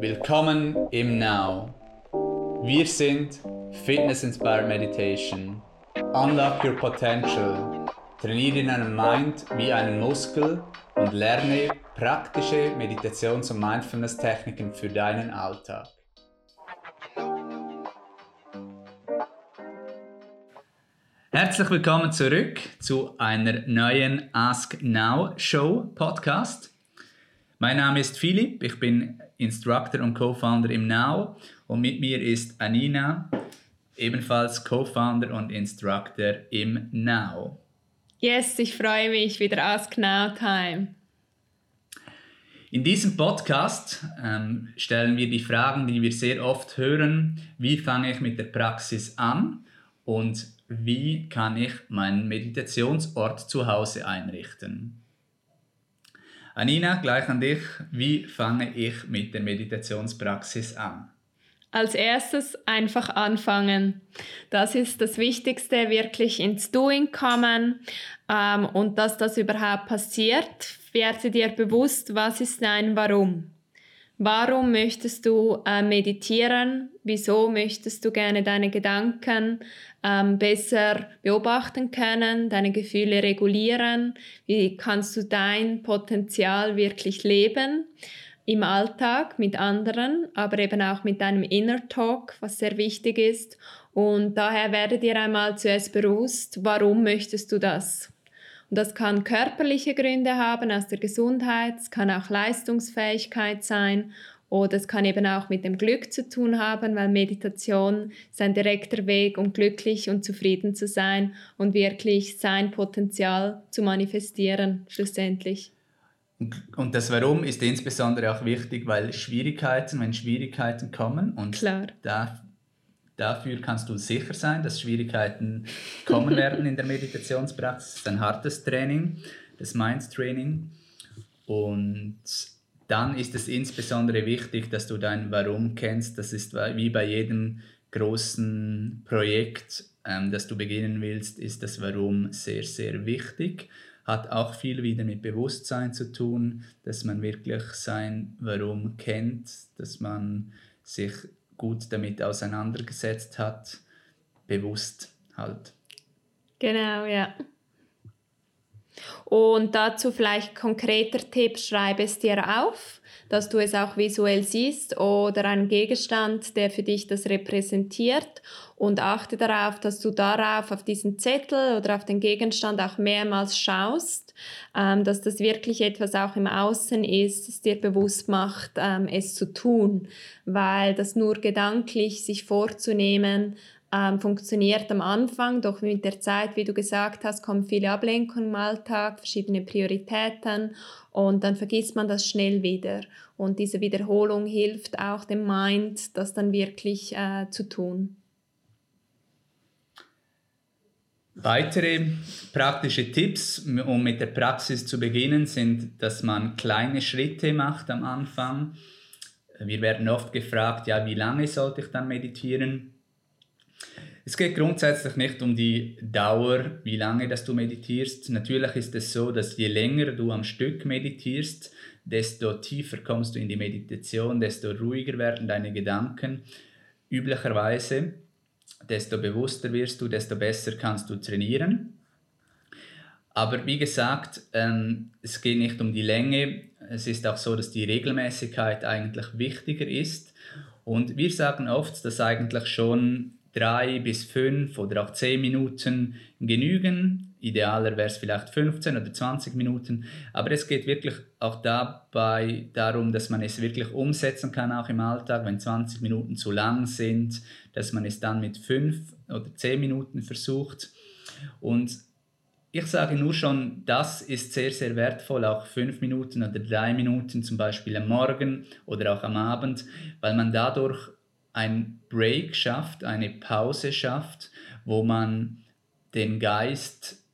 Willkommen im Now. Wir sind Fitness Inspired Meditation. Unlock your potential. Trainiere deinen Mind wie einen Muskel und lerne praktische Meditations- und Mindfulness-Techniken für deinen Alltag. Herzlich willkommen zurück zu einer neuen Ask Now Show Podcast. Mein Name ist Philipp, ich bin Instructor und Co-Founder im Now und mit mir ist Anina, ebenfalls Co-Founder und Instructor im Now. Yes, ich freue mich wieder Ask Now Time. In diesem Podcast ähm, stellen wir die Fragen, die wir sehr oft hören. Wie fange ich mit der Praxis an und wie kann ich meinen Meditationsort zu Hause einrichten? Anina, gleich an dich. Wie fange ich mit der Meditationspraxis an? Als erstes einfach anfangen. Das ist das Wichtigste, wirklich ins Doing kommen ähm, und dass das überhaupt passiert, werde dir bewusst, was ist dein Warum. Warum möchtest du äh, meditieren? Wieso möchtest du gerne deine Gedanken ähm, besser beobachten können, deine Gefühle regulieren? Wie kannst du dein Potenzial wirklich leben? Im Alltag mit anderen, aber eben auch mit deinem Inner Talk, was sehr wichtig ist. Und daher werde dir einmal zuerst bewusst, warum möchtest du das? Und das kann körperliche Gründe haben aus der Gesundheit, es kann auch Leistungsfähigkeit sein oder es kann eben auch mit dem Glück zu tun haben, weil Meditation ist ein direkter Weg, um glücklich und zufrieden zu sein und wirklich sein Potenzial zu manifestieren, schlussendlich. Und das Warum ist insbesondere auch wichtig, weil Schwierigkeiten, wenn Schwierigkeiten kommen und Klar. Da, Dafür kannst du sicher sein, dass Schwierigkeiten kommen werden in der Meditationspraxis. Es ist ein hartes Training, das Mind-Training. Und dann ist es insbesondere wichtig, dass du dein Warum kennst. Das ist wie bei jedem großen Projekt, ähm, das du beginnen willst, ist das Warum sehr, sehr wichtig. Hat auch viel wieder mit Bewusstsein zu tun, dass man wirklich sein Warum kennt, dass man sich gut damit auseinandergesetzt hat, bewusst halt. Genau, ja. Und dazu vielleicht konkreter Tipp, schreibe es dir auf, dass du es auch visuell siehst oder einen Gegenstand, der für dich das repräsentiert und achte darauf, dass du darauf auf diesen Zettel oder auf den Gegenstand auch mehrmals schaust, ähm, dass das wirklich etwas auch im Außen ist, das dir bewusst macht, ähm, es zu tun, weil das nur gedanklich sich vorzunehmen ähm, funktioniert am Anfang, doch mit der Zeit, wie du gesagt hast, kommen viele Ablenkungen im Alltag, verschiedene Prioritäten und dann vergisst man das schnell wieder. Und diese Wiederholung hilft auch dem Mind, das dann wirklich äh, zu tun. Weitere praktische Tipps, um mit der Praxis zu beginnen, sind, dass man kleine Schritte macht am Anfang. Wir werden oft gefragt, ja, wie lange sollte ich dann meditieren? Es geht grundsätzlich nicht um die Dauer, wie lange dass du meditierst. Natürlich ist es so, dass je länger du am Stück meditierst, desto tiefer kommst du in die Meditation, desto ruhiger werden deine Gedanken. Üblicherweise, desto bewusster wirst du, desto besser kannst du trainieren. Aber wie gesagt, ähm, es geht nicht um die Länge. Es ist auch so, dass die Regelmäßigkeit eigentlich wichtiger ist. Und wir sagen oft, dass eigentlich schon drei bis fünf oder auch zehn Minuten genügen. Idealer wäre es vielleicht 15 oder 20 Minuten. Aber es geht wirklich auch dabei darum, dass man es wirklich umsetzen kann, auch im Alltag. Wenn 20 Minuten zu lang sind, dass man es dann mit fünf oder zehn Minuten versucht. Und ich sage nur schon, das ist sehr, sehr wertvoll, auch fünf Minuten oder drei Minuten zum Beispiel am Morgen oder auch am Abend, weil man dadurch ein Break schafft, eine Pause schafft, wo man den Geist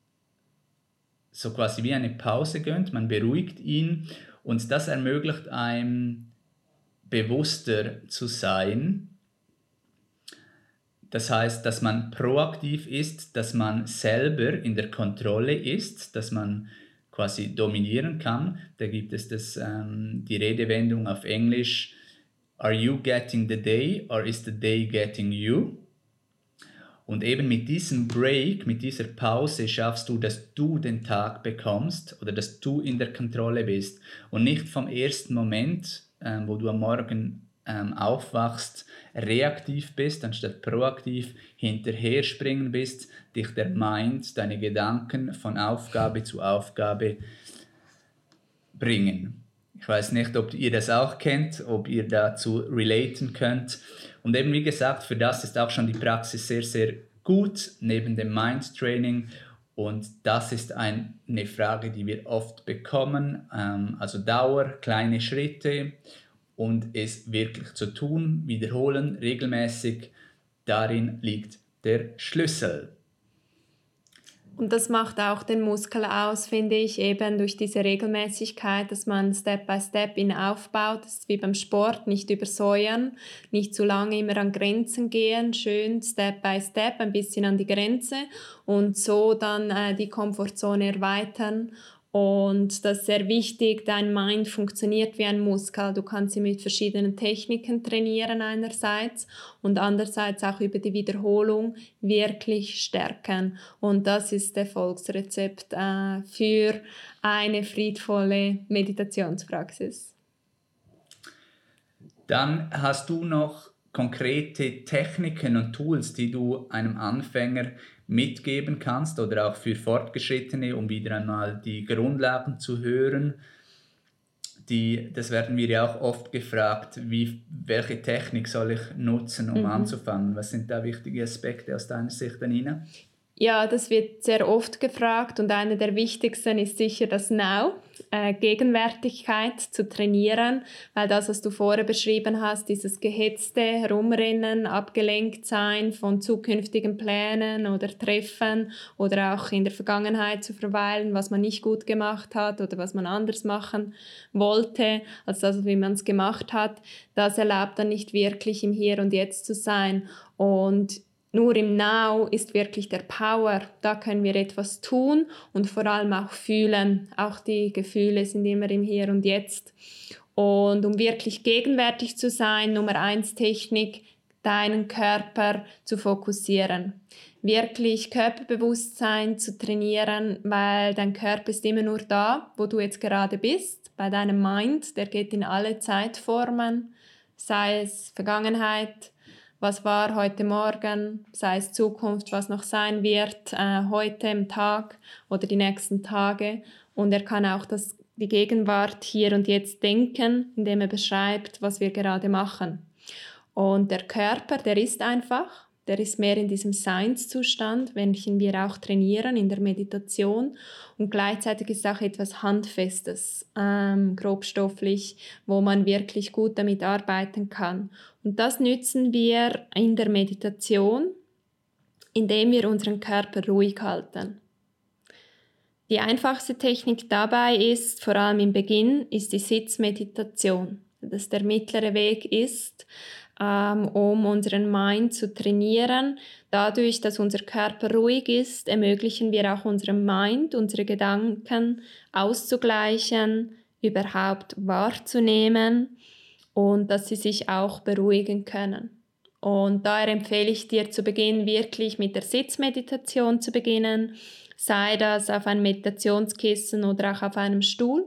so quasi wie eine Pause gönnt, man beruhigt ihn und das ermöglicht einem bewusster zu sein. Das heißt, dass man proaktiv ist, dass man selber in der Kontrolle ist, dass man quasi dominieren kann. Da gibt es das, ähm, die Redewendung auf Englisch, Are you getting the day or is the day getting you? Und eben mit diesem Break, mit dieser Pause schaffst du, dass du den Tag bekommst oder dass du in der Kontrolle bist und nicht vom ersten Moment, ähm, wo du am Morgen ähm, aufwachst, reaktiv bist, anstatt proaktiv hinterher springen bist, dich der Mind, deine Gedanken von Aufgabe zu Aufgabe bringen. Ich weiß nicht, ob ihr das auch kennt, ob ihr dazu relaten könnt. Und eben wie gesagt, für das ist auch schon die Praxis sehr, sehr gut neben dem Mind Training. Und das ist ein, eine Frage, die wir oft bekommen. Ähm, also Dauer, kleine Schritte und es wirklich zu tun, wiederholen, regelmäßig. Darin liegt der Schlüssel. Und das macht auch den Muskel aus, finde ich, eben durch diese Regelmäßigkeit, dass man Step by Step ihn aufbaut. Das ist wie beim Sport, nicht übersäuern, nicht zu lange immer an Grenzen gehen, schön Step by Step ein bisschen an die Grenze und so dann äh, die Komfortzone erweitern und das ist sehr wichtig, dein Mind funktioniert wie ein Muskel. Du kannst ihn mit verschiedenen Techniken trainieren einerseits und andererseits auch über die Wiederholung wirklich stärken. Und das ist Erfolgsrezept äh, für eine friedvolle Meditationspraxis. Dann hast du noch konkrete Techniken und Tools, die du einem Anfänger mitgeben kannst oder auch für Fortgeschrittene, um wieder einmal die Grundlagen zu hören. Die, das werden wir ja auch oft gefragt, wie, welche Technik soll ich nutzen, um mhm. anzufangen? Was sind da wichtige Aspekte aus deiner Sicht, Anina? Ja, das wird sehr oft gefragt und einer der wichtigsten ist sicher das Now, äh, Gegenwärtigkeit zu trainieren, weil das, was du vorher beschrieben hast, dieses gehetzte Herumrennen, abgelenkt sein von zukünftigen Plänen oder Treffen oder auch in der Vergangenheit zu verweilen, was man nicht gut gemacht hat oder was man anders machen wollte, als das, wie man es gemacht hat, das erlaubt dann nicht wirklich im Hier und Jetzt zu sein. Und nur im Now ist wirklich der Power. Da können wir etwas tun und vor allem auch fühlen. Auch die Gefühle sind immer im Hier und Jetzt. Und um wirklich gegenwärtig zu sein, Nummer eins Technik, deinen Körper zu fokussieren. Wirklich Körperbewusstsein zu trainieren, weil dein Körper ist immer nur da, wo du jetzt gerade bist. Bei deinem Mind, der geht in alle Zeitformen, sei es Vergangenheit, was war heute Morgen, sei es Zukunft, was noch sein wird, äh, heute im Tag oder die nächsten Tage. Und er kann auch das, die Gegenwart hier und jetzt denken, indem er beschreibt, was wir gerade machen. Und der Körper, der ist einfach der ist mehr in diesem Seinszustand, welchen wir auch trainieren in der Meditation. Und gleichzeitig ist auch etwas Handfestes, ähm, grobstofflich, wo man wirklich gut damit arbeiten kann. Und das nützen wir in der Meditation, indem wir unseren Körper ruhig halten. Die einfachste Technik dabei ist, vor allem im Beginn, ist die Sitzmeditation. Dass der mittlere Weg ist, um unseren Mind zu trainieren. Dadurch, dass unser Körper ruhig ist, ermöglichen wir auch unserem Mind, unsere Gedanken auszugleichen, überhaupt wahrzunehmen und dass sie sich auch beruhigen können. Und daher empfehle ich dir zu Beginn wirklich mit der Sitzmeditation zu beginnen, sei das auf einem Meditationskissen oder auch auf einem Stuhl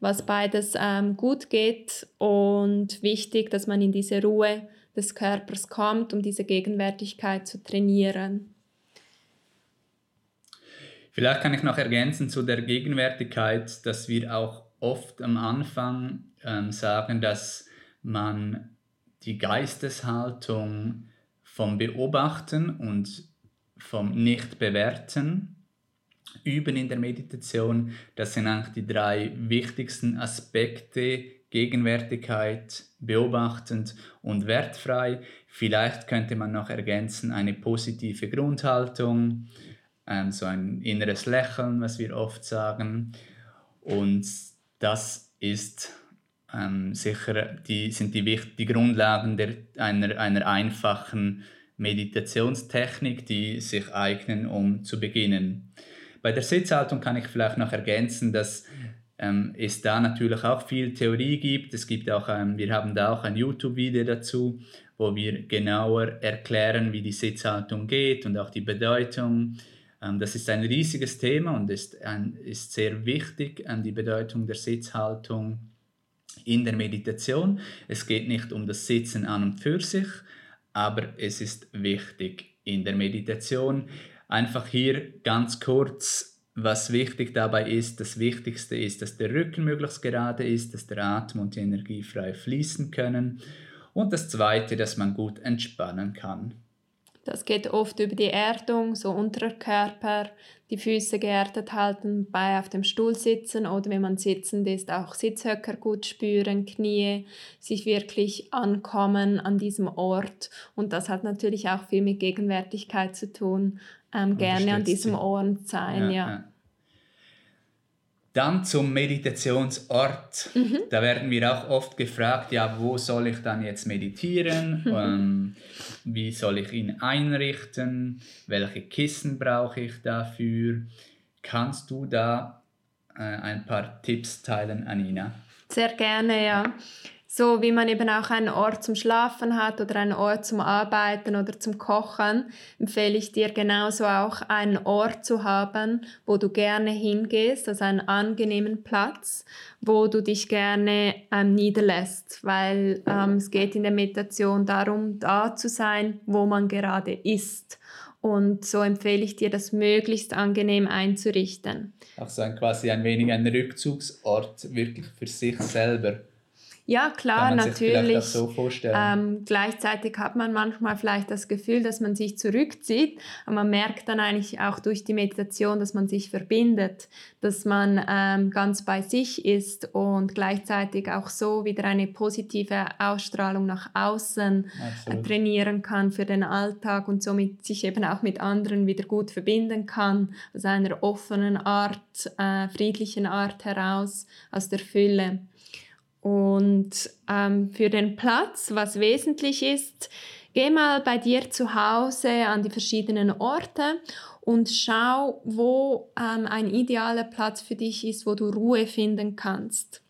was beides ähm, gut geht und wichtig, dass man in diese Ruhe des Körpers kommt, um diese Gegenwärtigkeit zu trainieren. Vielleicht kann ich noch ergänzen zu der Gegenwärtigkeit, dass wir auch oft am Anfang ähm, sagen, dass man die Geisteshaltung vom Beobachten und vom Nicht-Bewerten üben in der Meditation. Das sind eigentlich die drei wichtigsten Aspekte. Gegenwärtigkeit, beobachtend und wertfrei. Vielleicht könnte man noch ergänzen eine positive Grundhaltung, ähm, so ein inneres Lächeln, was wir oft sagen. Und das ist ähm, sicher die, sind die, die Grundlagen der, einer, einer einfachen Meditationstechnik, die sich eignen, um zu beginnen. Bei der Sitzhaltung kann ich vielleicht noch ergänzen, dass ähm, es da natürlich auch viel Theorie gibt. Es gibt auch, ähm, wir haben da auch ein YouTube-Video dazu, wo wir genauer erklären, wie die Sitzhaltung geht und auch die Bedeutung. Ähm, das ist ein riesiges Thema und ist, ein, ist sehr wichtig, ähm, die Bedeutung der Sitzhaltung in der Meditation. Es geht nicht um das Sitzen an und für sich, aber es ist wichtig in der Meditation. Einfach hier ganz kurz, was wichtig dabei ist. Das Wichtigste ist, dass der Rücken möglichst gerade ist, dass der Atem und die Energie frei fließen können. Und das Zweite, dass man gut entspannen kann. Das geht oft über die Erdung, so Unterkörper, die Füße geerdet halten, bei auf dem Stuhl sitzen oder wenn man sitzend ist, auch Sitzhöcker gut spüren, Knie, sich wirklich ankommen an diesem Ort. Und das hat natürlich auch viel mit Gegenwärtigkeit zu tun, ähm, gerne an diesem Ort sein. ja. ja. Dann zum Meditationsort. Mhm. Da werden wir auch oft gefragt, ja, wo soll ich dann jetzt meditieren? Mhm. Ähm, wie soll ich ihn einrichten? Welche Kissen brauche ich dafür? Kannst du da äh, ein paar Tipps teilen, Anina? Sehr gerne, ja. So wie man eben auch einen Ort zum Schlafen hat oder einen Ort zum Arbeiten oder zum Kochen, empfehle ich dir genauso auch einen Ort zu haben, wo du gerne hingehst, also einen angenehmen Platz, wo du dich gerne ähm, niederlässt, weil ähm, es geht in der Meditation darum, da zu sein, wo man gerade ist. Und so empfehle ich dir, das möglichst angenehm einzurichten. Auch so ein, quasi ein wenig ein Rückzugsort wirklich für sich selber. Ja, klar, natürlich. So ähm, gleichzeitig hat man manchmal vielleicht das Gefühl, dass man sich zurückzieht, aber man merkt dann eigentlich auch durch die Meditation, dass man sich verbindet, dass man ähm, ganz bei sich ist und gleichzeitig auch so wieder eine positive Ausstrahlung nach außen äh, trainieren kann für den Alltag und somit sich eben auch mit anderen wieder gut verbinden kann, aus einer offenen Art, äh, friedlichen Art heraus, aus der Fülle. Und ähm, für den Platz, was wesentlich ist, geh mal bei dir zu Hause an die verschiedenen Orte und schau, wo ähm, ein idealer Platz für dich ist, wo du Ruhe finden kannst.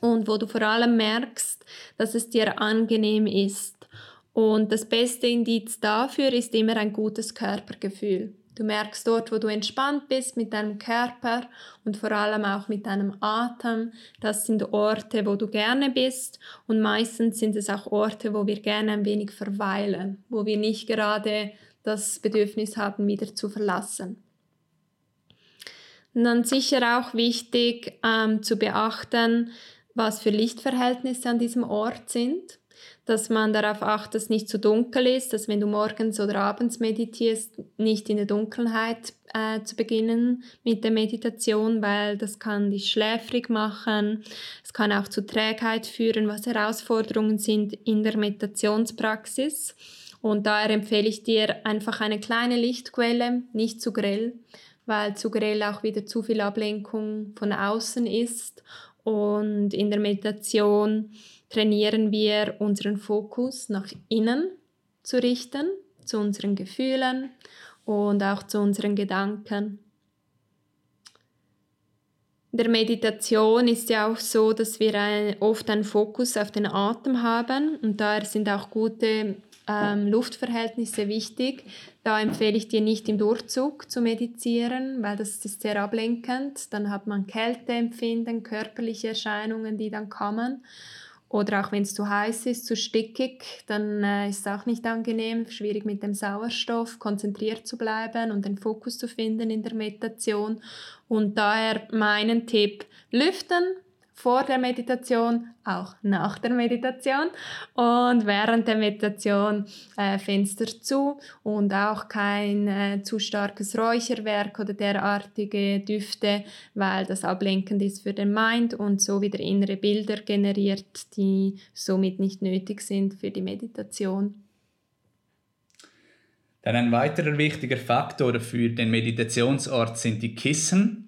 Und wo du vor allem merkst, dass es dir angenehm ist. Und das beste Indiz dafür ist immer ein gutes Körpergefühl. Du merkst dort, wo du entspannt bist mit deinem Körper und vor allem auch mit deinem Atem. Das sind Orte, wo du gerne bist und meistens sind es auch Orte, wo wir gerne ein wenig verweilen, wo wir nicht gerade das Bedürfnis haben, wieder zu verlassen. Und dann sicher auch wichtig ähm, zu beachten, was für Lichtverhältnisse an diesem Ort sind dass man darauf achtet, dass nicht zu dunkel ist, dass wenn du morgens oder abends meditierst, nicht in der Dunkelheit äh, zu beginnen mit der Meditation, weil das kann dich schläfrig machen. Es kann auch zu Trägheit führen, was Herausforderungen sind in der Meditationspraxis. Und daher empfehle ich dir einfach eine kleine Lichtquelle, nicht zu grell, weil zu grell auch wieder zu viel Ablenkung von außen ist. Und in der Meditation trainieren wir unseren Fokus nach innen zu richten, zu unseren Gefühlen und auch zu unseren Gedanken. In der Meditation ist ja auch so, dass wir ein, oft einen Fokus auf den Atem haben und daher sind auch gute ähm, Luftverhältnisse wichtig. Da empfehle ich dir nicht im Durchzug zu meditieren, weil das ist sehr ablenkend. Dann hat man Kälteempfinden, körperliche Erscheinungen, die dann kommen. Oder auch wenn es zu heiß ist, zu stickig, dann äh, ist es auch nicht angenehm, schwierig mit dem Sauerstoff konzentriert zu bleiben und den Fokus zu finden in der Meditation. Und daher meinen Tipp, lüften, vor der Meditation, auch nach der Meditation und während der Meditation äh, Fenster zu und auch kein äh, zu starkes Räucherwerk oder derartige Düfte, weil das ablenkend ist für den Mind und so wieder innere Bilder generiert, die somit nicht nötig sind für die Meditation. Dann ein weiterer wichtiger Faktor für den Meditationsort sind die Kissen.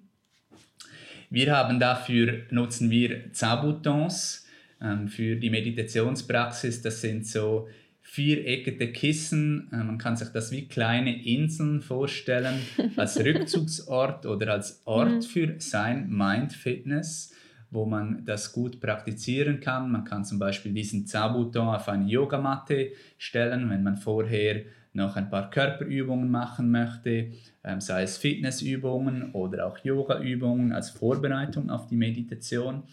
Wir haben dafür, nutzen wir Zaboutons ähm, für die Meditationspraxis. Das sind so viereckige Kissen. Äh, man kann sich das wie kleine Inseln vorstellen, als Rückzugsort oder als Ort mhm. für sein Mind Fitness, wo man das gut praktizieren kann. Man kann zum Beispiel diesen Zabuton auf eine Yogamatte stellen, wenn man vorher noch ein paar Körperübungen machen möchte, ähm, sei es Fitnessübungen oder auch Yogaübungen als Vorbereitung auf die Meditation.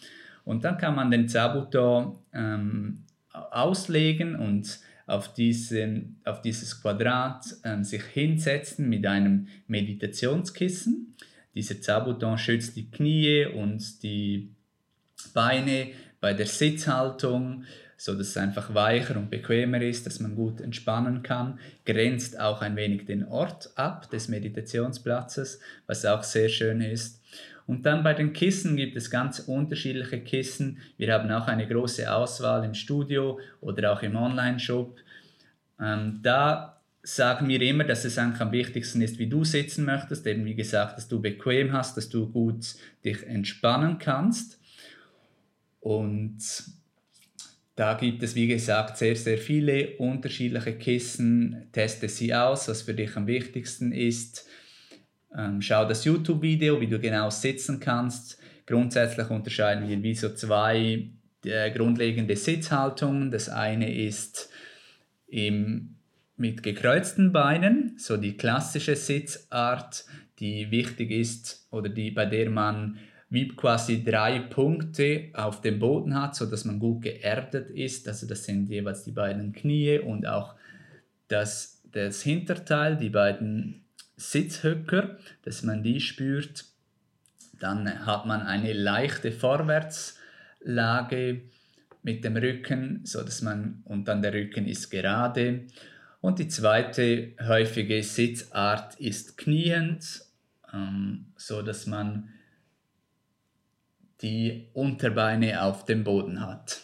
Und dann kann man den Zabuton ähm, auslegen und auf, diesen, auf dieses Quadrat ähm, sich hinsetzen mit einem Meditationskissen. Dieser Zabuton schützt die Knie und die Beine bei der Sitzhaltung so dass es einfach weicher und bequemer ist, dass man gut entspannen kann, grenzt auch ein wenig den Ort ab des Meditationsplatzes, was auch sehr schön ist. Und dann bei den Kissen gibt es ganz unterschiedliche Kissen. Wir haben auch eine große Auswahl im Studio oder auch im Online-Shop. Ähm, da sagen wir immer, dass es eigentlich am wichtigsten ist, wie du sitzen möchtest. Eben wie gesagt, dass du bequem hast, dass du gut dich entspannen kannst. Und da gibt es, wie gesagt, sehr, sehr viele unterschiedliche Kissen. Teste sie aus, was für dich am wichtigsten ist. Ähm, schau das YouTube-Video, wie du genau sitzen kannst. Grundsätzlich unterscheiden wir wie so zwei äh, grundlegende Sitzhaltungen. Das eine ist im, mit gekreuzten Beinen, so die klassische Sitzart, die wichtig ist oder die, bei der man wie quasi drei Punkte auf dem Boden hat, sodass man gut geerdet ist. Also das sind jeweils die beiden Knie und auch das, das Hinterteil, die beiden Sitzhöcker, dass man die spürt. Dann hat man eine leichte Vorwärtslage mit dem Rücken, so dass man und dann der Rücken ist gerade. Und die zweite häufige Sitzart ist kniend, ähm, so man die Unterbeine auf dem Boden hat.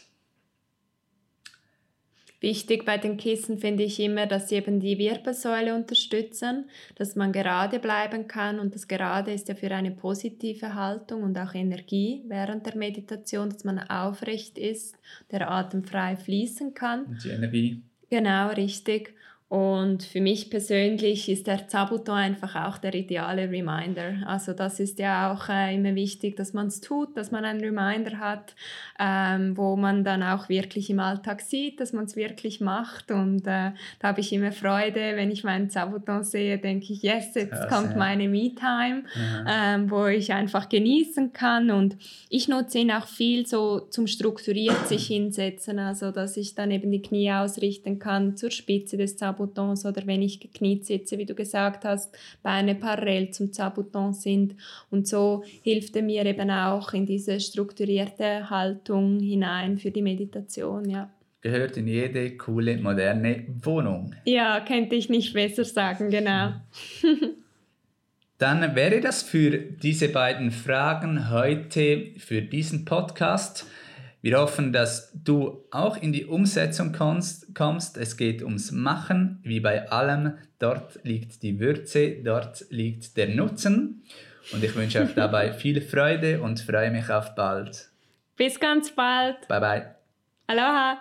Wichtig bei den Kissen finde ich immer, dass sie eben die Wirbelsäule unterstützen, dass man gerade bleiben kann und das Gerade ist ja für eine positive Haltung und auch Energie während der Meditation, dass man aufrecht ist, der Atem frei fließen kann. Und die Energie. Genau, richtig. Und für mich persönlich ist der Zabuton einfach auch der ideale Reminder. Also das ist ja auch äh, immer wichtig, dass man es tut, dass man einen Reminder hat, ähm, wo man dann auch wirklich im Alltag sieht, dass man es wirklich macht. Und äh, da habe ich immer Freude, wenn ich meinen Zabuton sehe, denke ich, yes, jetzt ja, kommt meine Me-Time, ähm, wo ich einfach genießen kann. Und ich nutze ihn auch viel so zum strukturiert sich hinsetzen, also dass ich dann eben die Knie ausrichten kann zur Spitze des Zabutons Zabutons oder wenn ich gekniet sitze, wie du gesagt hast, Beine parallel zum Zabuton sind. Und so hilft er mir eben auch in diese strukturierte Haltung hinein für die Meditation, ja. Gehört in jede coole, moderne Wohnung. Ja, könnte ich nicht besser sagen, genau. Dann wäre das für diese beiden Fragen heute für diesen Podcast. Wir hoffen, dass du auch in die Umsetzung kommst. Es geht ums Machen, wie bei allem. Dort liegt die Würze, dort liegt der Nutzen. Und ich wünsche euch dabei viel Freude und freue mich auf bald. Bis ganz bald. Bye bye. Aloha.